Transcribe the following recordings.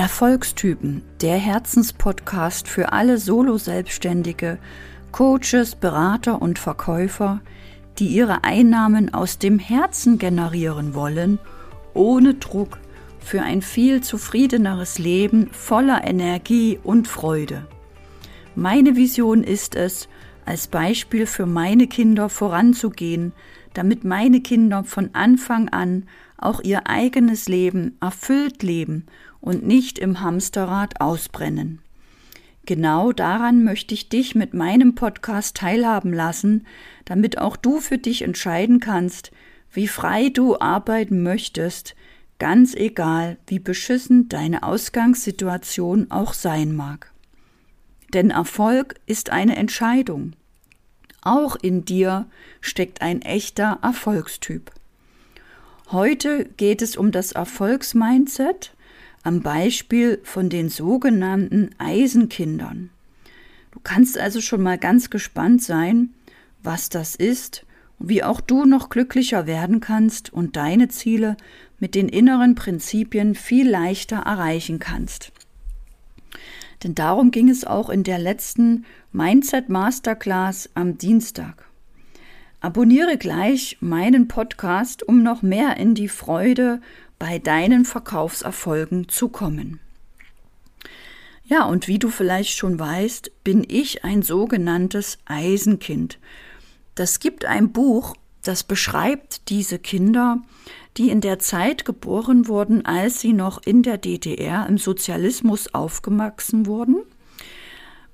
Erfolgstypen, der Herzenspodcast für alle Solo-Selbstständige, Coaches, Berater und Verkäufer, die ihre Einnahmen aus dem Herzen generieren wollen, ohne Druck, für ein viel zufriedeneres Leben voller Energie und Freude. Meine Vision ist es, als Beispiel für meine Kinder voranzugehen, damit meine Kinder von Anfang an auch ihr eigenes Leben erfüllt leben und nicht im Hamsterrad ausbrennen. Genau daran möchte ich dich mit meinem Podcast teilhaben lassen, damit auch du für dich entscheiden kannst, wie frei du arbeiten möchtest, ganz egal, wie beschissen deine Ausgangssituation auch sein mag. Denn Erfolg ist eine Entscheidung. Auch in dir steckt ein echter Erfolgstyp. Heute geht es um das Erfolgsmindset am Beispiel von den sogenannten Eisenkindern. Du kannst also schon mal ganz gespannt sein, was das ist und wie auch du noch glücklicher werden kannst und deine Ziele mit den inneren Prinzipien viel leichter erreichen kannst. Denn darum ging es auch in der letzten Mindset Masterclass am Dienstag. Abonniere gleich meinen Podcast, um noch mehr in die Freude bei deinen Verkaufserfolgen zu kommen. Ja, und wie du vielleicht schon weißt, bin ich ein sogenanntes Eisenkind. Das gibt ein Buch, das beschreibt diese Kinder, die in der Zeit geboren wurden, als sie noch in der DDR im Sozialismus aufgewachsen wurden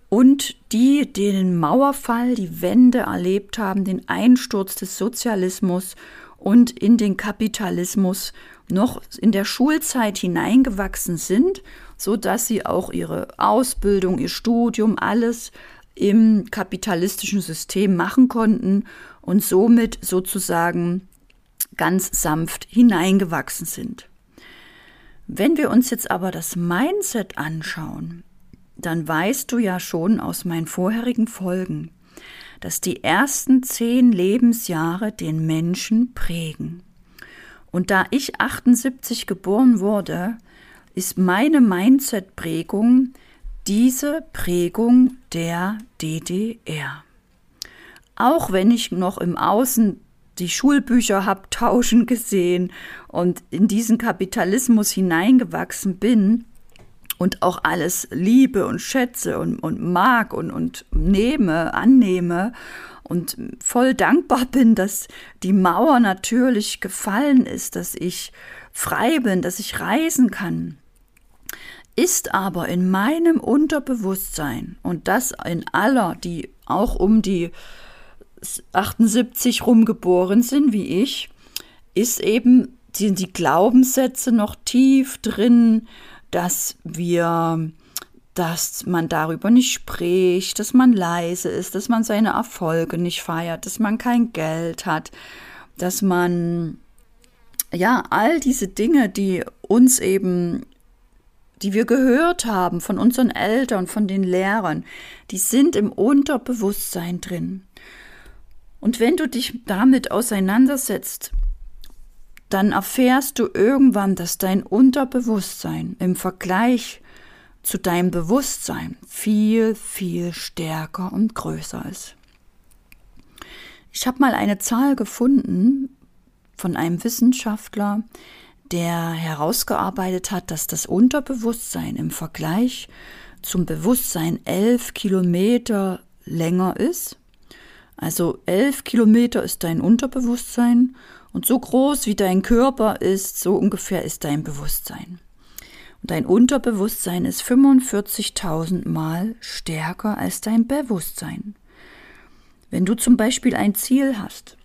und die den Mauerfall, die Wende erlebt haben, den Einsturz des Sozialismus und in den Kapitalismus noch in der Schulzeit hineingewachsen sind, so dass sie auch ihre Ausbildung, ihr Studium, alles im kapitalistischen System machen konnten und somit sozusagen ganz sanft hineingewachsen sind. Wenn wir uns jetzt aber das Mindset anschauen, dann weißt du ja schon aus meinen vorherigen Folgen, dass die ersten zehn Lebensjahre den Menschen prägen. Und da ich 78 geboren wurde, ist meine Mindset-Prägung diese Prägung der DDR. Auch wenn ich noch im Außen die Schulbücher habe tauschen gesehen und in diesen Kapitalismus hineingewachsen bin und auch alles liebe und schätze und, und mag und, und nehme, annehme und voll dankbar bin, dass die Mauer natürlich gefallen ist, dass ich frei bin, dass ich reisen kann, ist aber in meinem Unterbewusstsein und das in aller, die auch um die 78 rumgeboren sind wie ich, ist eben, sind die Glaubenssätze noch tief drin, dass wir, dass man darüber nicht spricht, dass man leise ist, dass man seine Erfolge nicht feiert, dass man kein Geld hat, dass man, ja, all diese Dinge, die uns eben die wir gehört haben von unseren Eltern, von den Lehrern, die sind im Unterbewusstsein drin. Und wenn du dich damit auseinandersetzt, dann erfährst du irgendwann, dass dein Unterbewusstsein im Vergleich zu deinem Bewusstsein viel, viel stärker und größer ist. Ich habe mal eine Zahl gefunden von einem Wissenschaftler, der herausgearbeitet hat, dass das Unterbewusstsein im Vergleich zum Bewusstsein elf Kilometer länger ist also elf Kilometer ist dein Unterbewusstsein und so groß wie dein Körper ist, so ungefähr ist dein Bewusstsein. Und dein Unterbewusstsein ist 45.000 Mal stärker als dein Bewusstsein. Wenn du zum Beispiel ein Ziel hast,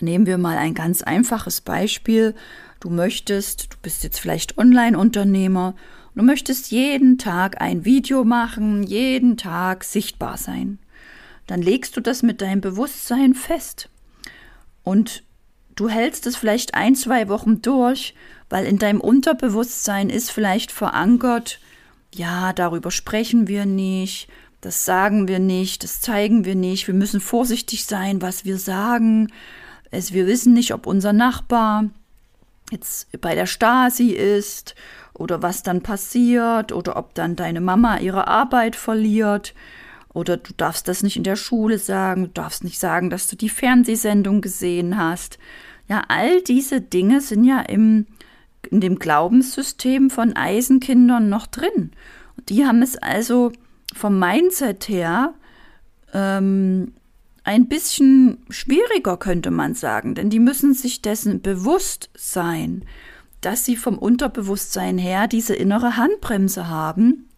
nehmen wir mal ein ganz einfaches Beispiel. Du möchtest, du bist jetzt vielleicht Online-Unternehmer, du möchtest jeden Tag ein Video machen, jeden Tag sichtbar sein dann legst du das mit deinem Bewusstsein fest. Und du hältst es vielleicht ein, zwei Wochen durch, weil in deinem Unterbewusstsein ist vielleicht verankert, ja, darüber sprechen wir nicht, das sagen wir nicht, das zeigen wir nicht, wir müssen vorsichtig sein, was wir sagen. Es, wir wissen nicht, ob unser Nachbar jetzt bei der Stasi ist oder was dann passiert oder ob dann deine Mama ihre Arbeit verliert oder du darfst das nicht in der Schule sagen, du darfst nicht sagen, dass du die Fernsehsendung gesehen hast. Ja, all diese Dinge sind ja im, in dem Glaubenssystem von Eisenkindern noch drin. Die haben es also vom Mindset her ähm, ein bisschen schwieriger, könnte man sagen, denn die müssen sich dessen bewusst sein, dass sie vom Unterbewusstsein her diese innere Handbremse haben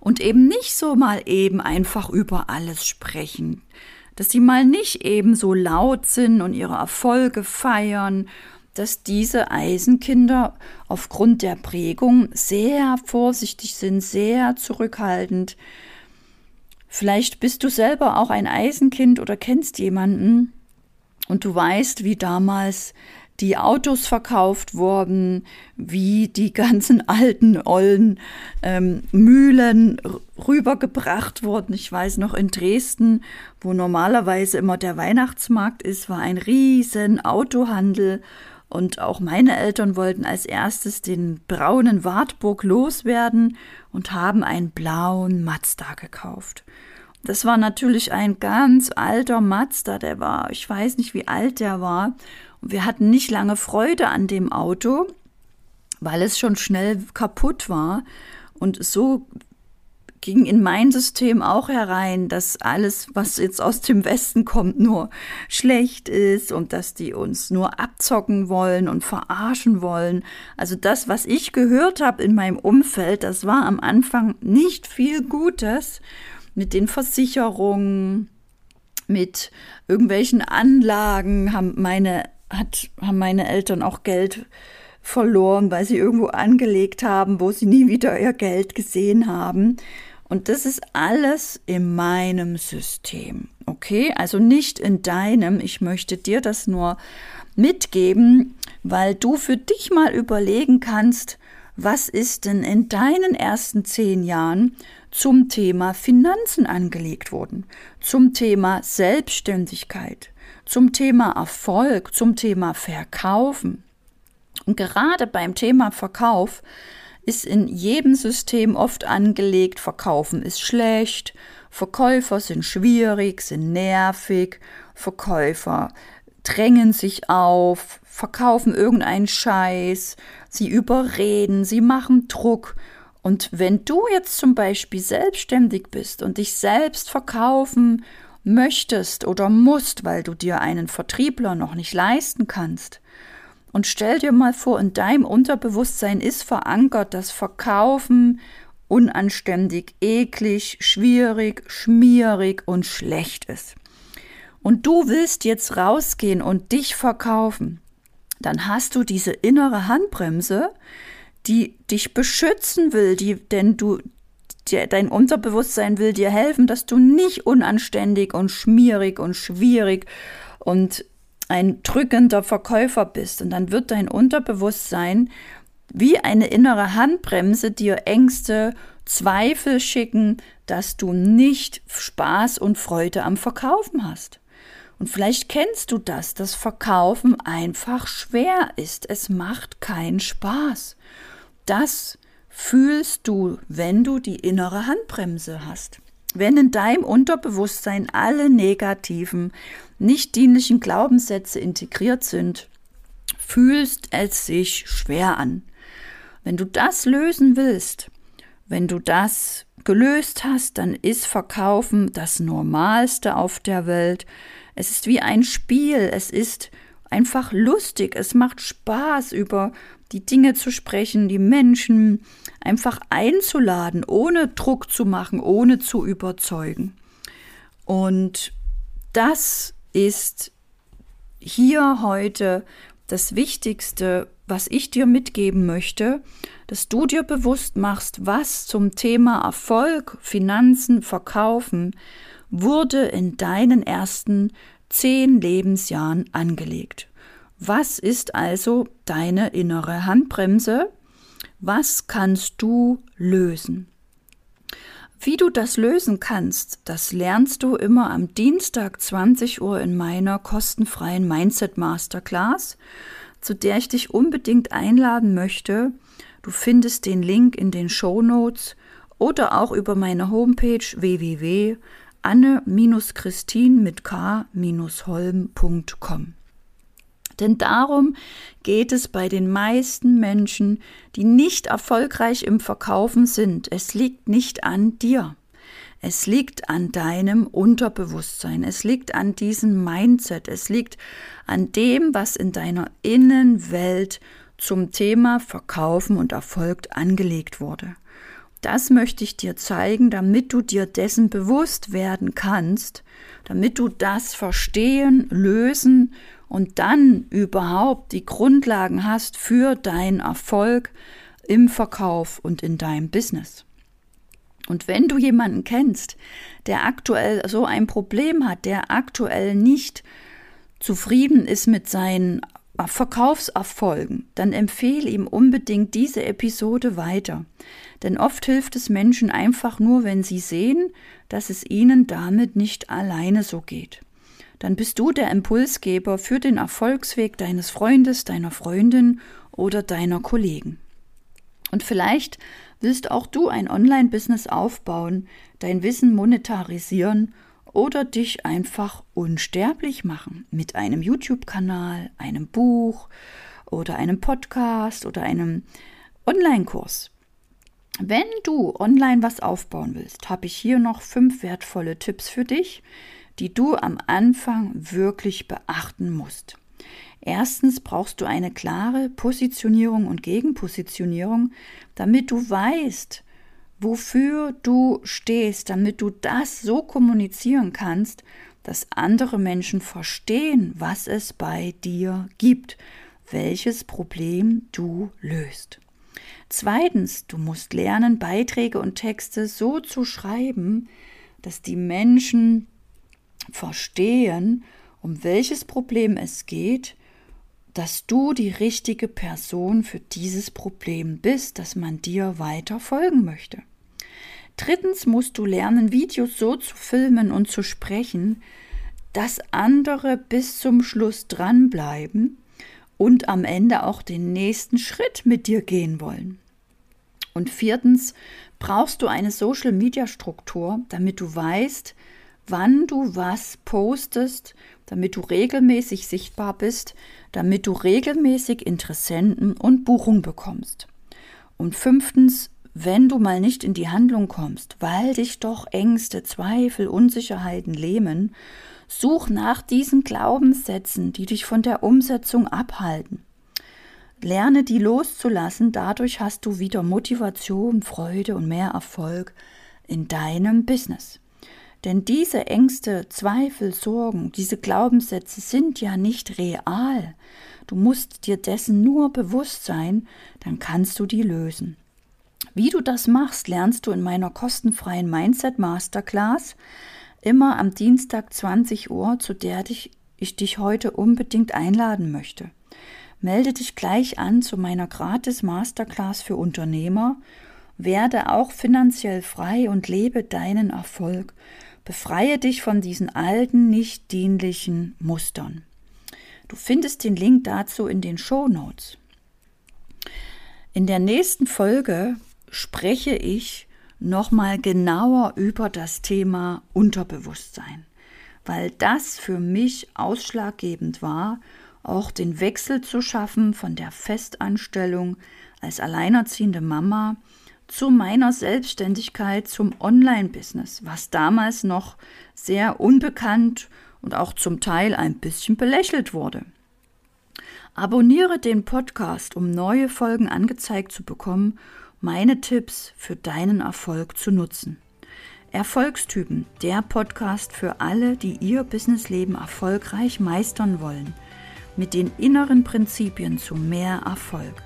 und eben nicht so mal eben einfach über alles sprechen, dass sie mal nicht eben so laut sind und ihre Erfolge feiern, dass diese Eisenkinder aufgrund der Prägung sehr vorsichtig sind, sehr zurückhaltend, Vielleicht bist du selber auch ein Eisenkind oder kennst jemanden und du weißt, wie damals die Autos verkauft wurden, wie die ganzen alten, ollen ähm, Mühlen rübergebracht wurden. Ich weiß noch in Dresden, wo normalerweise immer der Weihnachtsmarkt ist, war ein riesen Autohandel und auch meine Eltern wollten als erstes den braunen Wartburg loswerden und haben einen blauen Mazda gekauft. Das war natürlich ein ganz alter Mazda, der war, ich weiß nicht, wie alt der war. Und wir hatten nicht lange Freude an dem Auto, weil es schon schnell kaputt war. Und so ging in mein System auch herein, dass alles, was jetzt aus dem Westen kommt, nur schlecht ist und dass die uns nur abzocken wollen und verarschen wollen. Also das, was ich gehört habe in meinem Umfeld, das war am Anfang nicht viel Gutes mit den Versicherungen, mit irgendwelchen Anlagen haben meine, hat, haben meine Eltern auch Geld verloren, weil sie irgendwo angelegt haben, wo sie nie wieder ihr Geld gesehen haben. Und das ist alles in meinem System. Okay, also nicht in deinem. Ich möchte dir das nur mitgeben, weil du für dich mal überlegen kannst, was ist denn in deinen ersten zehn Jahren zum Thema Finanzen angelegt worden, zum Thema Selbstständigkeit, zum Thema Erfolg, zum Thema Verkaufen. Und gerade beim Thema Verkauf ist in jedem System oft angelegt, Verkaufen ist schlecht, Verkäufer sind schwierig, sind nervig, Verkäufer drängen sich auf, verkaufen irgendeinen Scheiß, sie überreden, sie machen Druck. Und wenn du jetzt zum Beispiel selbstständig bist und dich selbst verkaufen möchtest oder musst, weil du dir einen Vertriebler noch nicht leisten kannst, und stell dir mal vor, in deinem Unterbewusstsein ist verankert, dass Verkaufen unanständig, eklig, schwierig, schmierig und schlecht ist. Und du willst jetzt rausgehen und dich verkaufen, dann hast du diese innere Handbremse, die dich beschützen will, die, denn du, die, dein Unterbewusstsein will dir helfen, dass du nicht unanständig und schmierig und schwierig und ein drückender Verkäufer bist. Und dann wird dein Unterbewusstsein wie eine innere Handbremse dir Ängste, Zweifel schicken, dass du nicht Spaß und Freude am Verkaufen hast. Und vielleicht kennst du das, dass Verkaufen einfach schwer ist. Es macht keinen Spaß das fühlst du, wenn du die innere Handbremse hast. Wenn in deinem Unterbewusstsein alle negativen, nicht dienlichen Glaubenssätze integriert sind, fühlst es sich schwer an. Wenn du das lösen willst, wenn du das gelöst hast, dann ist Verkaufen das Normalste auf der Welt. Es ist wie ein Spiel, es ist einfach lustig, es macht Spaß, über die Dinge zu sprechen, die Menschen einfach einzuladen, ohne Druck zu machen, ohne zu überzeugen. Und das ist hier heute das Wichtigste, was ich dir mitgeben möchte, dass du dir bewusst machst, was zum Thema Erfolg, Finanzen, Verkaufen wurde in deinen ersten zehn Lebensjahren angelegt. Was ist also deine innere Handbremse? Was kannst du lösen? Wie du das lösen kannst, das lernst du immer am Dienstag 20 Uhr in meiner kostenfreien Mindset Masterclass, zu der ich dich unbedingt einladen möchte. Du findest den Link in den Show Notes oder auch über meine Homepage www.anne-christin mit k-holm.com. Denn darum geht es bei den meisten Menschen, die nicht erfolgreich im Verkaufen sind. Es liegt nicht an dir. Es liegt an deinem Unterbewusstsein. Es liegt an diesem Mindset. Es liegt an dem, was in deiner Innenwelt zum Thema Verkaufen und Erfolg angelegt wurde. Das möchte ich dir zeigen, damit du dir dessen bewusst werden kannst, damit du das verstehen, lösen und dann überhaupt die Grundlagen hast für deinen Erfolg im Verkauf und in deinem Business. Und wenn du jemanden kennst, der aktuell so ein Problem hat, der aktuell nicht zufrieden ist mit seinen Verkaufserfolgen, dann empfehle ihm unbedingt diese Episode weiter. Denn oft hilft es Menschen einfach nur, wenn sie sehen, dass es ihnen damit nicht alleine so geht dann bist du der Impulsgeber für den Erfolgsweg deines Freundes, deiner Freundin oder deiner Kollegen. Und vielleicht willst auch du ein Online-Business aufbauen, dein Wissen monetarisieren oder dich einfach unsterblich machen mit einem YouTube-Kanal, einem Buch oder einem Podcast oder einem Online-Kurs. Wenn du online was aufbauen willst, habe ich hier noch fünf wertvolle Tipps für dich, die du am Anfang wirklich beachten musst. Erstens brauchst du eine klare Positionierung und Gegenpositionierung, damit du weißt, wofür du stehst, damit du das so kommunizieren kannst, dass andere Menschen verstehen, was es bei dir gibt, welches Problem du löst. Zweitens, du musst lernen, Beiträge und Texte so zu schreiben, dass die Menschen verstehen, um welches Problem es geht, dass du die richtige Person für dieses Problem bist, dass man dir weiter folgen möchte. Drittens musst du lernen, Videos so zu filmen und zu sprechen, dass andere bis zum Schluss dranbleiben und am Ende auch den nächsten Schritt mit dir gehen wollen. Und viertens brauchst du eine Social-Media-Struktur, damit du weißt, wann du was postest, damit du regelmäßig sichtbar bist, damit du regelmäßig Interessenten und Buchung bekommst. Und fünftens, wenn du mal nicht in die Handlung kommst, weil dich doch Ängste, Zweifel, Unsicherheiten lähmen, such nach diesen Glaubenssätzen, die dich von der Umsetzung abhalten. Lerne die loszulassen, dadurch hast du wieder Motivation, Freude und mehr Erfolg in deinem Business. Denn diese Ängste, Zweifel, Sorgen, diese Glaubenssätze sind ja nicht real. Du musst dir dessen nur bewusst sein, dann kannst du die lösen. Wie du das machst, lernst du in meiner kostenfreien Mindset Masterclass immer am Dienstag 20 Uhr, zu der ich, ich dich heute unbedingt einladen möchte. Melde dich gleich an zu meiner gratis Masterclass für Unternehmer, werde auch finanziell frei und lebe deinen Erfolg. Befreie dich von diesen alten, nicht dienlichen Mustern. Du findest den Link dazu in den Show Notes. In der nächsten Folge spreche ich nochmal genauer über das Thema Unterbewusstsein, weil das für mich ausschlaggebend war, auch den Wechsel zu schaffen von der Festanstellung als alleinerziehende Mama zu meiner Selbstständigkeit zum Online-Business, was damals noch sehr unbekannt und auch zum Teil ein bisschen belächelt wurde. Abonniere den Podcast, um neue Folgen angezeigt zu bekommen, meine Tipps für deinen Erfolg zu nutzen. Erfolgstypen, der Podcast für alle, die ihr Businessleben erfolgreich meistern wollen, mit den inneren Prinzipien zu mehr Erfolg.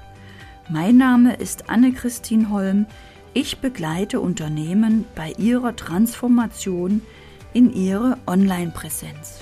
Mein Name ist Anne-Christine Holm. Ich begleite Unternehmen bei ihrer Transformation in ihre Online-Präsenz.